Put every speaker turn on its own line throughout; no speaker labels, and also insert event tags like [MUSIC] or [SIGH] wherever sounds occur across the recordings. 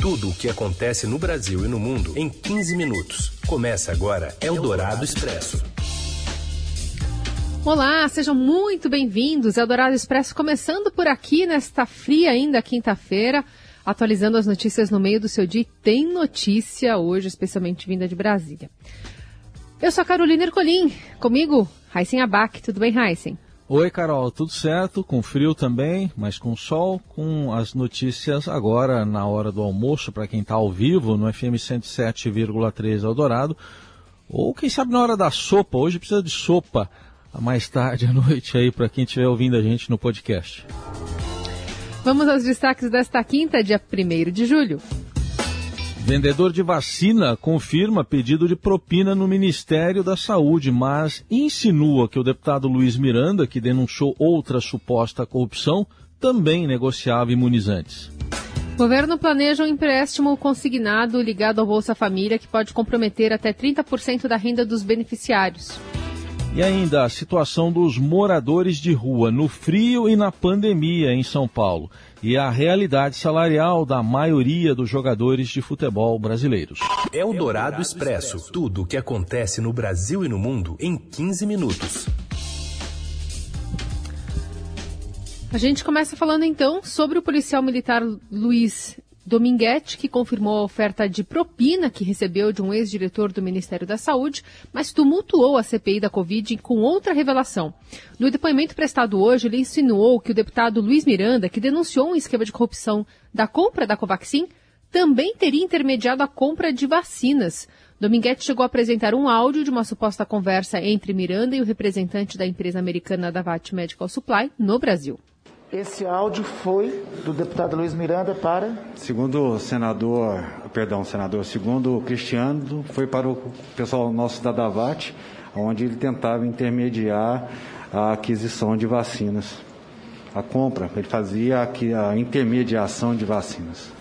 Tudo o que acontece no Brasil e no mundo em 15 minutos. Começa agora Eldorado Expresso.
Olá, sejam muito bem-vindos. Eldorado Expresso começando por aqui nesta fria ainda quinta-feira, atualizando as notícias no meio do seu dia. Tem notícia hoje, especialmente vinda de Brasília. Eu sou a Carolina Ercolim, comigo, Raíssen Abac. Tudo bem, Raíssen?
Oi, Carol, tudo certo? Com frio também, mas com sol, com as notícias agora na hora do almoço, para quem está ao vivo no FM 107,3 Eldorado, ou quem sabe na hora da sopa, hoje precisa de sopa mais tarde à [LAUGHS] noite aí para quem estiver ouvindo a gente no podcast.
Vamos aos destaques desta quinta, dia 1 de julho.
Vendedor de vacina confirma pedido de propina no Ministério da Saúde, mas insinua que o deputado Luiz Miranda, que denunciou outra suposta corrupção, também negociava imunizantes.
Governo planeja um empréstimo consignado ligado ao Bolsa Família que pode comprometer até 30% da renda dos beneficiários.
E ainda a situação dos moradores de rua no frio e na pandemia em São Paulo. E a realidade salarial da maioria dos jogadores de futebol brasileiros.
É o Dourado Expresso. Tudo o que acontece no Brasil e no mundo em 15 minutos.
A gente começa falando então sobre o policial militar Luiz Dominguete, que confirmou a oferta de propina que recebeu de um ex-diretor do Ministério da Saúde, mas tumultuou a CPI da Covid com outra revelação. No depoimento prestado hoje, ele insinuou que o deputado Luiz Miranda, que denunciou um esquema de corrupção da compra da Covaxin, também teria intermediado a compra de vacinas. Dominguete chegou a apresentar um áudio de uma suposta conversa entre Miranda e o representante da empresa americana Davat Medical Supply no Brasil.
Esse áudio foi do deputado Luiz Miranda para?
Segundo o senador, perdão, senador, segundo o Cristiano, foi para o pessoal nosso da Davat, onde ele tentava intermediar a aquisição de vacinas. A compra, ele fazia a intermediação de vacinas.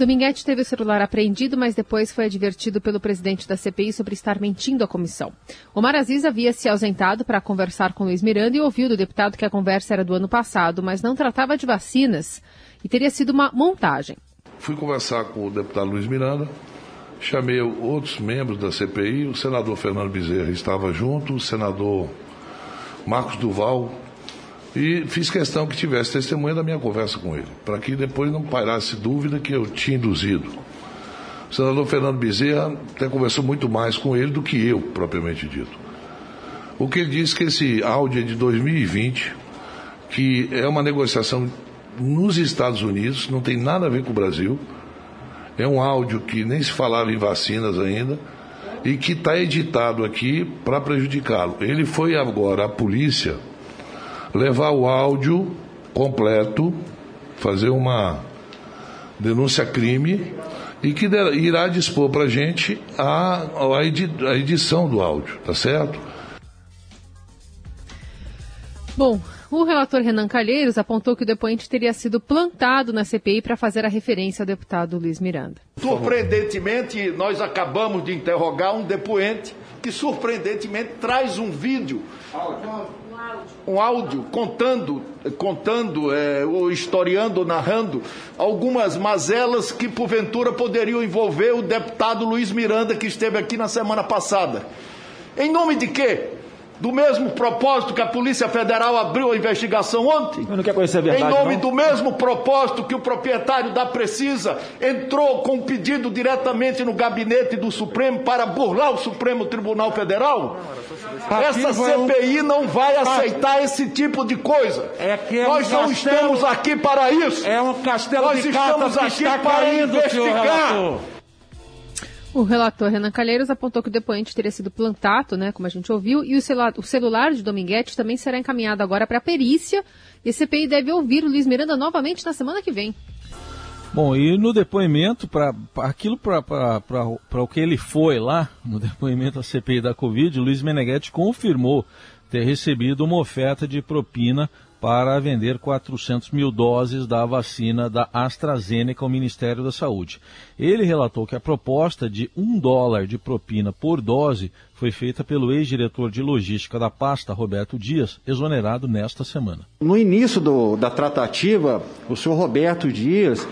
Dominguete teve o celular apreendido, mas depois foi advertido pelo presidente da CPI sobre estar mentindo à comissão. Omar Aziz havia se ausentado para conversar com Luiz Miranda e ouviu do deputado que a conversa era do ano passado, mas não tratava de vacinas e teria sido uma montagem.
Fui conversar com o deputado Luiz Miranda, chamei outros membros da CPI, o senador Fernando Bezerra estava junto, o senador Marcos Duval, e fiz questão que tivesse testemunha da minha conversa com ele, para que depois não pairasse dúvida que eu tinha induzido. O senador Fernando Bezerra até conversou muito mais com ele do que eu, propriamente dito. O que ele disse que esse áudio é de 2020, que é uma negociação nos Estados Unidos, não tem nada a ver com o Brasil. É um áudio que nem se falava em vacinas ainda e que está editado aqui para prejudicá-lo. Ele foi agora à polícia levar o áudio completo, fazer uma denúncia crime e que irá dispor para a gente a edição do áudio, tá certo?
Bom, o relator Renan Calheiros apontou que o depoente teria sido plantado na CPI para fazer a referência ao deputado Luiz Miranda.
Surpreendentemente, nós acabamos de interrogar um depoente que, surpreendentemente, traz um vídeo um áudio contando, contando é, ou historiando, narrando algumas mazelas que porventura poderiam envolver o deputado Luiz Miranda que esteve aqui na semana passada. Em nome de quê? Do mesmo propósito que a Polícia Federal abriu a investigação ontem?
Eu não quero conhecer a verdade,
em nome
não?
do mesmo propósito que o proprietário da Precisa entrou com um pedido diretamente no gabinete do Supremo para burlar o Supremo Tribunal Federal? Essa CPI não vai aceitar esse tipo de coisa.
É que é
Nós
um
não
castelo...
estamos aqui para isso.
É um castelo
Nós
de
estamos
que
aqui
está
para
caindo,
investigar.
O relator Renan Calheiros apontou que o depoente teria sido plantado, né, como a gente ouviu, e o celular, o celular de Dominguete também será encaminhado agora para a perícia. E a CPI deve ouvir o Luiz Miranda novamente na semana que vem.
Bom, e no depoimento, para aquilo para o que ele foi lá, no depoimento à CPI da Covid, Luiz Meneghetti confirmou ter recebido uma oferta de propina para vender 400 mil doses da vacina da AstraZeneca ao Ministério da Saúde. Ele relatou que a proposta de um dólar de propina por dose foi feita pelo ex-diretor de logística da pasta, Roberto Dias, exonerado nesta semana.
No início do, da tratativa, o senhor Roberto Dias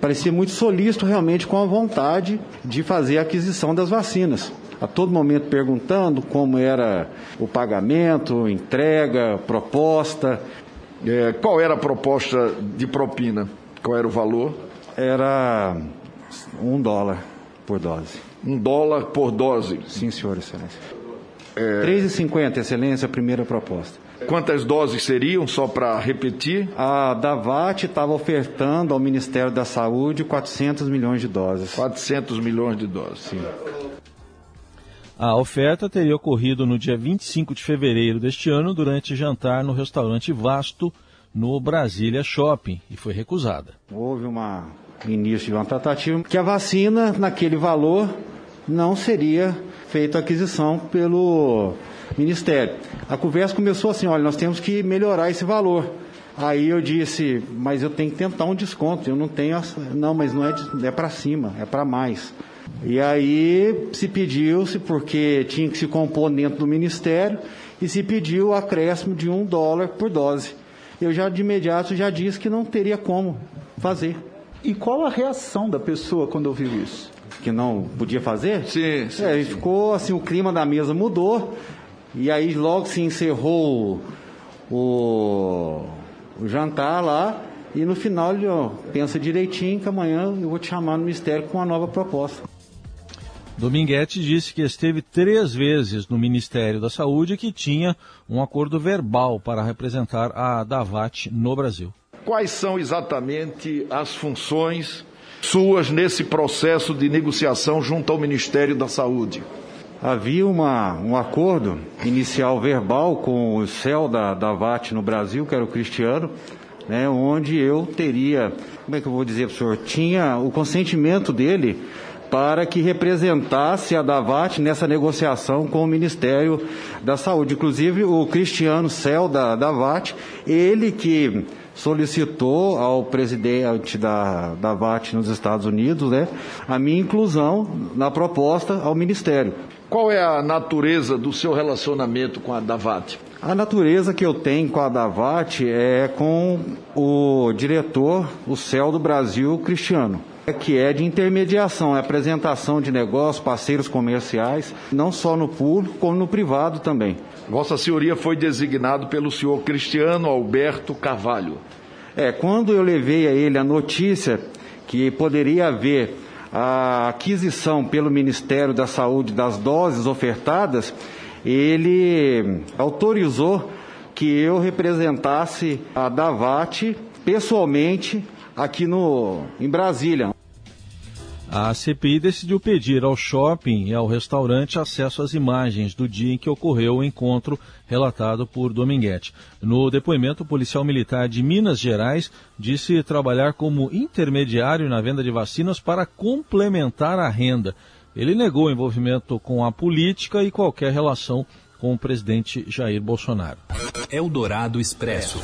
parecia muito solícito realmente com a vontade de fazer a aquisição das vacinas a todo momento perguntando como era o pagamento, entrega, proposta.
É, qual era a proposta de propina? Qual era o valor?
Era um dólar por dose.
Um dólar por dose?
Sim, senhor, excelência. É... 3,50, excelência, a primeira proposta.
Quantas doses seriam, só para repetir?
A Davat estava ofertando ao Ministério da Saúde 400 milhões de doses.
400 milhões de doses. Sim.
A oferta teria ocorrido no dia 25 de fevereiro deste ano durante jantar no restaurante Vasto, no Brasília Shopping, e foi recusada.
Houve uma início de uma tratativa que a vacina, naquele valor, não seria feita aquisição pelo Ministério. A conversa começou assim: olha, nós temos que melhorar esse valor. Aí eu disse, mas eu tenho que tentar um desconto. Eu não tenho. Não, mas não é, é para cima, é para mais. E aí se pediu-se, porque tinha que se compor dentro do Ministério, e se pediu o acréscimo de um dólar por dose. Eu já de imediato já disse que não teria como fazer.
E qual a reação da pessoa quando ouviu isso?
Que não podia fazer?
Sim, sim.
É, ficou assim, o clima da mesa mudou, e aí logo se encerrou o, o jantar lá, e no final ele ó, pensa direitinho que amanhã eu vou te chamar no Ministério com uma nova proposta.
Dominguete disse que esteve três vezes no Ministério da Saúde e que tinha um acordo verbal para representar a Davat no Brasil.
Quais são exatamente as funções suas nesse processo de negociação junto ao Ministério da Saúde?
Havia uma, um acordo inicial verbal com o céu da Davat no Brasil, que era o Cristiano, né, onde eu teria, como é que eu vou dizer para o senhor, tinha o consentimento dele para que representasse a Davat nessa negociação com o Ministério da Saúde. Inclusive, o Cristiano Cel da Davat, ele que solicitou ao presidente da Davat nos Estados Unidos né, a minha inclusão na proposta ao Ministério.
Qual é a natureza do seu relacionamento com a Davat?
A natureza que eu tenho com a Davat é com o diretor, o CEL do Brasil, Cristiano que é de intermediação, é apresentação de negócios, parceiros comerciais, não só no público, como no privado também.
Vossa Senhoria foi designado pelo senhor Cristiano Alberto Carvalho.
É, quando eu levei a ele a notícia que poderia haver a aquisição pelo Ministério da Saúde das doses ofertadas, ele autorizou que eu representasse a Davat pessoalmente aqui no, em Brasília.
A CPI decidiu pedir ao shopping e ao restaurante acesso às imagens do dia em que ocorreu o encontro relatado por Dominguete. No depoimento, o policial militar de Minas Gerais disse trabalhar como intermediário na venda de vacinas para complementar a renda. Ele negou envolvimento com a política e qualquer relação com o presidente Jair Bolsonaro.
Eldorado Expresso.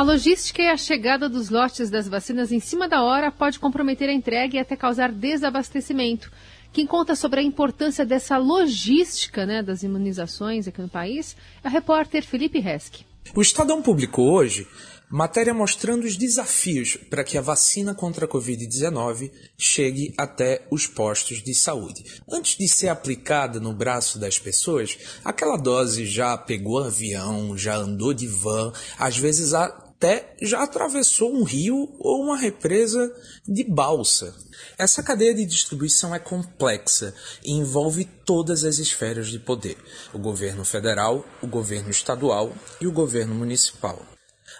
A logística e a chegada dos lotes das vacinas em cima da hora pode comprometer a entrega e até causar desabastecimento. Quem conta sobre a importância dessa logística né, das imunizações aqui no país é o repórter Felipe Resch.
O Estadão publicou hoje matéria mostrando os desafios para que a vacina contra a Covid-19 chegue até os postos de saúde. Antes de ser aplicada no braço das pessoas, aquela dose já pegou avião, já andou de van, às vezes até já atravessou um rio ou uma represa de balsa. Essa cadeia de distribuição é complexa e envolve todas as esferas de poder: o governo federal, o governo estadual e o governo municipal.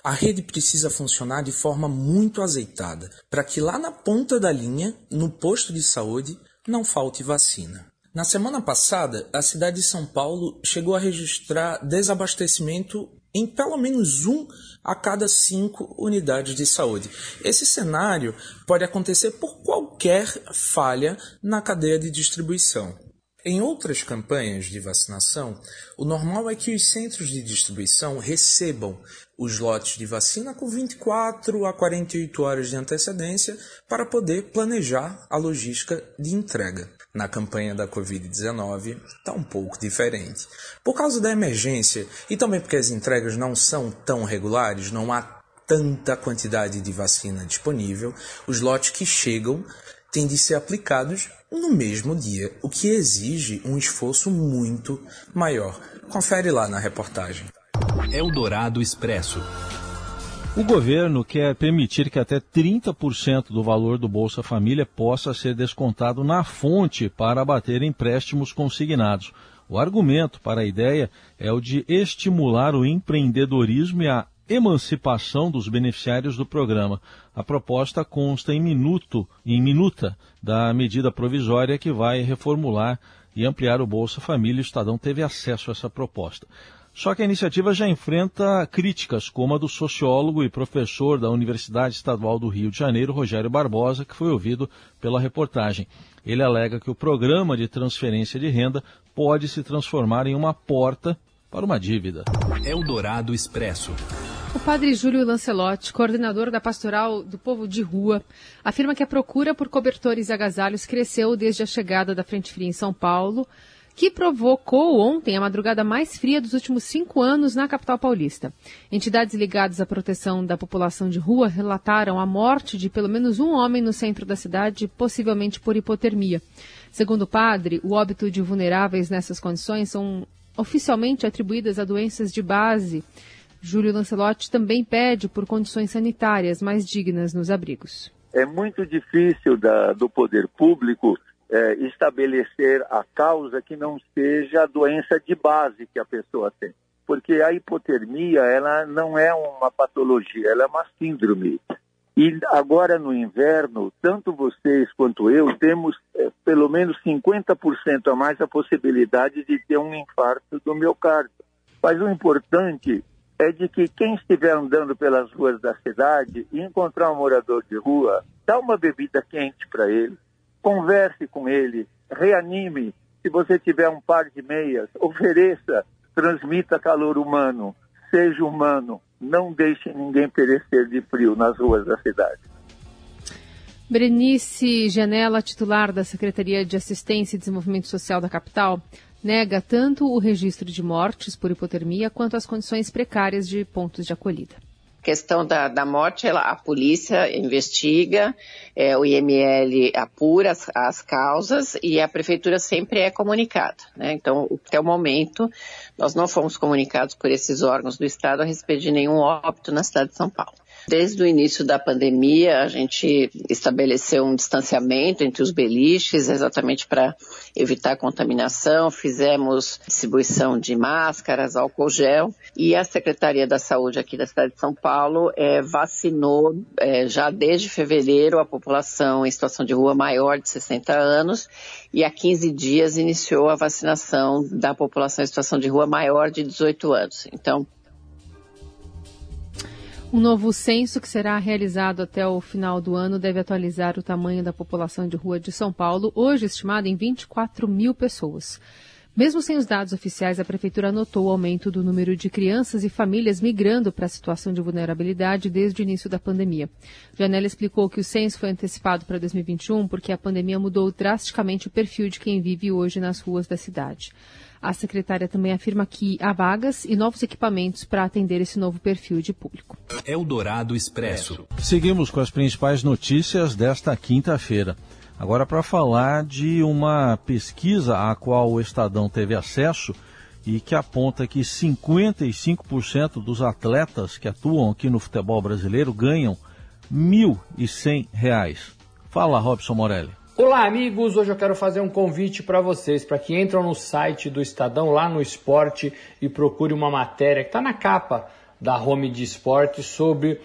A rede precisa funcionar de forma muito azeitada para que lá na ponta da linha, no posto de saúde, não falte vacina. Na semana passada, a cidade de São Paulo chegou a registrar desabastecimento em pelo menos um a cada cinco unidades de saúde. Esse cenário pode acontecer por qualquer falha na cadeia de distribuição. Em outras campanhas de vacinação, o normal é que os centros de distribuição recebam os lotes de vacina com 24 a 48 horas de antecedência para poder planejar a logística de entrega. Na campanha da Covid-19 está um pouco diferente. Por causa da emergência e também porque as entregas não são tão regulares, não há tanta quantidade de vacina disponível, os lotes que chegam têm de ser aplicados no mesmo dia, o que exige um esforço muito maior. Confere lá na reportagem.
Eldorado Expresso.
O governo quer permitir que até 30% do valor do Bolsa Família possa ser descontado na fonte para abater empréstimos consignados. O argumento para a ideia é o de estimular o empreendedorismo e a emancipação dos beneficiários do programa. A proposta consta em minuto, em minuta da medida provisória que vai reformular e ampliar o Bolsa Família. O Estadão teve acesso a essa proposta. Só que a iniciativa já enfrenta críticas, como a do sociólogo e professor da Universidade Estadual do Rio de Janeiro, Rogério Barbosa, que foi ouvido pela reportagem. Ele alega que o programa de transferência de renda pode se transformar em uma porta para uma dívida.
Eldorado Expresso.
O padre Júlio Lancelotti, coordenador da Pastoral do Povo de Rua, afirma que a procura por cobertores e agasalhos cresceu desde a chegada da Frente Fria em São Paulo, que provocou ontem a madrugada mais fria dos últimos cinco anos na capital paulista. Entidades ligadas à proteção da população de rua relataram a morte de pelo menos um homem no centro da cidade, possivelmente por hipotermia. Segundo o padre, o óbito de vulneráveis nessas condições são oficialmente atribuídas a doenças de base Júlio Lancelotti também pede por condições sanitárias mais dignas nos abrigos.
É muito difícil da, do poder público é, estabelecer a causa que não seja a doença de base que a pessoa tem. Porque a hipotermia, ela não é uma patologia, ela é uma síndrome. E agora no inverno, tanto vocês quanto eu temos é, pelo menos 50% a mais a possibilidade de ter um infarto do miocárdio. Mas o importante é de que quem estiver andando pelas ruas da cidade e encontrar um morador de rua, dá uma bebida quente para ele, converse com ele, reanime. Se você tiver um par de meias, ofereça, transmita calor humano, seja humano, não deixe ninguém perecer de frio nas ruas da cidade.
Berenice Janela, titular da Secretaria de Assistência e Desenvolvimento Social da capital, nega tanto o registro de mortes por hipotermia quanto as condições precárias de pontos de acolhida.
Questão da, da morte, ela, a polícia investiga, é, o IML apura as, as, causas e a prefeitura sempre é comunicada. Né? Então, até o momento, nós não fomos comunicados por esses órgãos do Estado a respeito de nenhum óbito na cidade de São Paulo. Desde o início da pandemia, a gente estabeleceu um distanciamento entre os beliches, exatamente para evitar contaminação. Fizemos distribuição de máscaras, álcool gel. E a Secretaria da Saúde aqui da cidade de São Paulo é, vacinou é, já desde fevereiro a população em situação de rua maior de 60 anos e há 15 dias iniciou a vacinação da população em situação de rua maior de 18 anos. Então,
um novo censo que será realizado até o final do ano deve atualizar o tamanho da população de rua de São Paulo, hoje estimada em 24 mil pessoas. Mesmo sem os dados oficiais, a Prefeitura anotou o aumento do número de crianças e famílias migrando para a situação de vulnerabilidade desde o início da pandemia. Janela explicou que o censo foi antecipado para 2021 porque a pandemia mudou drasticamente o perfil de quem vive hoje nas ruas da cidade. A secretária também afirma que há vagas e novos equipamentos para atender esse novo perfil de público.
Eldorado Expresso.
Seguimos com as principais notícias desta quinta-feira. Agora, para falar de uma pesquisa à qual o Estadão teve acesso e que aponta que 55% dos atletas que atuam aqui no futebol brasileiro ganham R$ 1.100. Fala, Robson Morelli.
Olá, amigos! Hoje eu quero fazer um convite para vocês, para que entram no site do Estadão, lá no Esporte, e procure uma matéria que está na capa da Home de Esporte sobre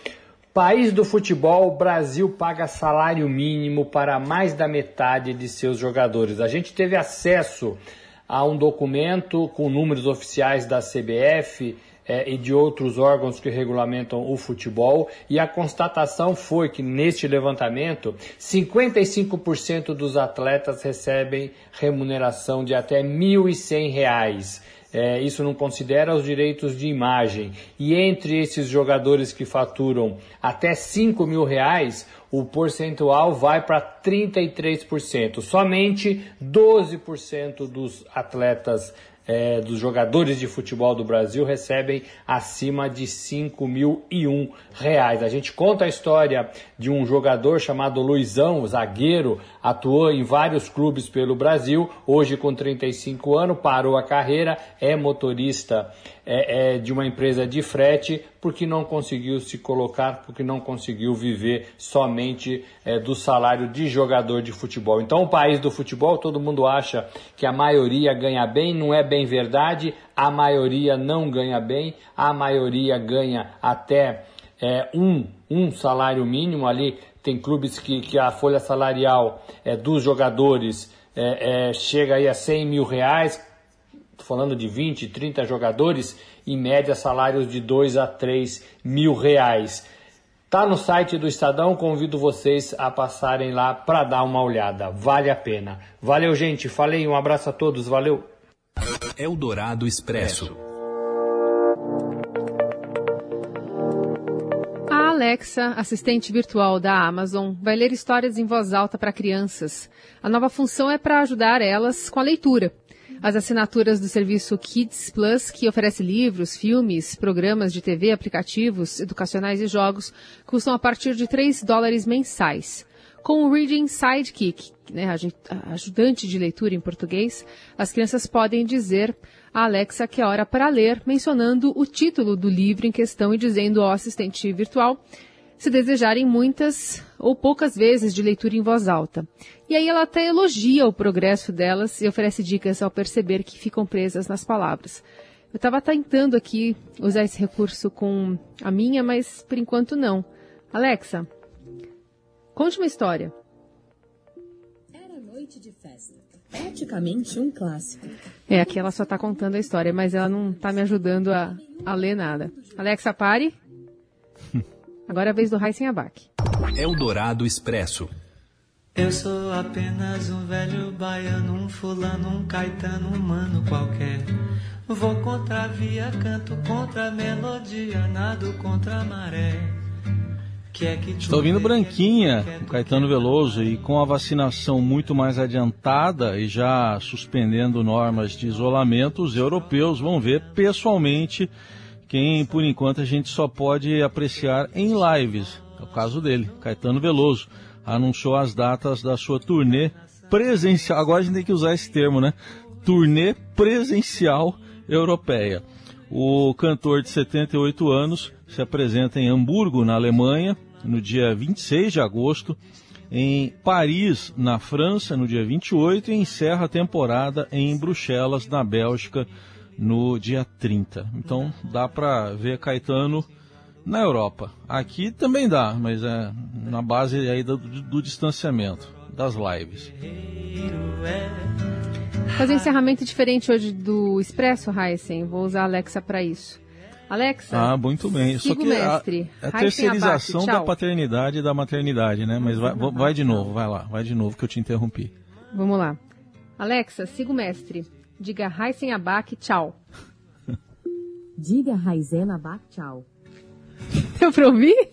País do futebol, Brasil paga salário mínimo para mais da metade de seus jogadores. A gente teve acesso a um documento com números oficiais da CBF, é, e de outros órgãos que regulamentam o futebol, e a constatação foi que neste levantamento 55% dos atletas recebem remuneração de até R$ 1.100. É, isso não considera os direitos de imagem. E entre esses jogadores que faturam até 5 mil reais, o percentual vai para 33%. Somente 12% dos atletas é, dos jogadores de futebol do Brasil recebem acima de 5 mil e um reais. A gente conta a história de um jogador chamado Luizão, zagueiro, atuou em vários clubes pelo Brasil, hoje com 35 anos, parou a carreira, é motorista é, é, de uma empresa de frete, porque não conseguiu se colocar, porque não conseguiu viver somente é, do salário de jogador de futebol. Então, o país do futebol, todo mundo acha que a maioria ganha bem, não é bem verdade, a maioria não ganha bem, a maioria ganha até é, um, um salário mínimo ali. Tem clubes que, que a folha salarial é, dos jogadores é, é, chega aí a 100 mil reais, falando de 20, 30 jogadores, em média salários de 2 a 3 mil reais. Tá no site do Estadão, convido vocês a passarem lá para dar uma olhada. Vale a pena. Valeu, gente. Falei, um abraço a todos. Valeu.
Eldorado Expresso.
A Alexa, assistente virtual da Amazon, vai ler histórias em voz alta para crianças. A nova função é para ajudar elas com a leitura. As assinaturas do serviço Kids Plus, que oferece livros, filmes, programas de TV, aplicativos educacionais e jogos, custam a partir de 3 dólares mensais. Com o Reading Sidekick, né, ajudante de leitura em português, as crianças podem dizer a Alexa que é hora para ler, mencionando o título do livro em questão e dizendo ao assistente virtual se desejarem muitas ou poucas vezes de leitura em voz alta. E aí ela até elogia o progresso delas e oferece dicas ao perceber que ficam presas nas palavras. Eu estava tentando aqui usar esse recurso com a minha, mas por enquanto não. Alexa, conte uma história.
Era noite de festa, praticamente um clássico.
É, aqui ela só está contando a história, mas ela não está me ajudando a, a ler nada. Alexa, pare. Agora é a vez do Raíssen Abac.
Eldorado Expresso.
Eu sou apenas um velho baiano, um fulano, um caetano, um mano qualquer. Vou contra a via, canto contra a melodia, nado contra a maré. Que é que
Estou ouvindo Branquinha, o Caetano Veloso, e com a vacinação muito mais adiantada e já suspendendo normas de isolamento, os europeus vão ver pessoalmente quem por enquanto a gente só pode apreciar em lives. É o caso dele, Caetano Veloso. Anunciou as datas da sua turnê presencial. Agora a gente tem que usar esse termo, né? Turnê presencial europeia. O cantor de 78 anos se apresenta em Hamburgo, na Alemanha, no dia 26 de agosto, em Paris, na França, no dia 28, e encerra a temporada em Bruxelas, na Bélgica, no dia 30. Então dá para ver Caetano na Europa. Aqui também dá, mas é na base aí do, do distanciamento, das lives.
Fazer um encerramento diferente hoje do Expresso, Heisen. Vou usar a Alexa para isso. Alexa.
Ah, muito bem. Só que mestre. a, a terceirização da paternidade e da maternidade, né? Mas vai, vai de novo, vai lá, vai de novo que eu te interrompi.
Vamos lá. Alexa, siga o mestre. Diga Raisen Abac, tchau.
Diga Raizen Abac, tchau. [LAUGHS]
Deu pra ouvir?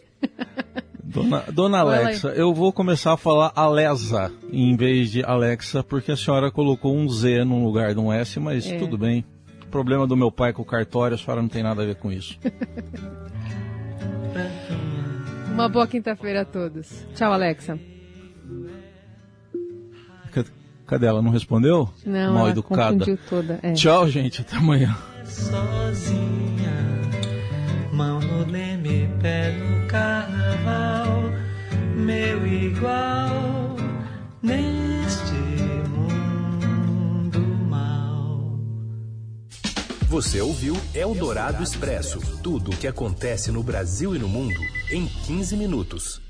Dona, Dona Alexa, eu vou começar a falar Alesa em vez de Alexa, porque a senhora colocou um Z no lugar de um S, mas é. tudo bem. O problema do meu pai com o cartório, a senhora não tem nada a ver com isso. [LAUGHS]
Uma boa quinta-feira a todos. Tchau, Alexa.
Cadê ela? Não respondeu?
Não, Mal educada. Toda, é.
Tchau, gente. Até amanhã.
Sozinha, mão no leme, pé no carnaval, meu igual neste mundo mal.
Você ouviu Eldorado Expresso tudo o que acontece no Brasil e no mundo em 15 minutos.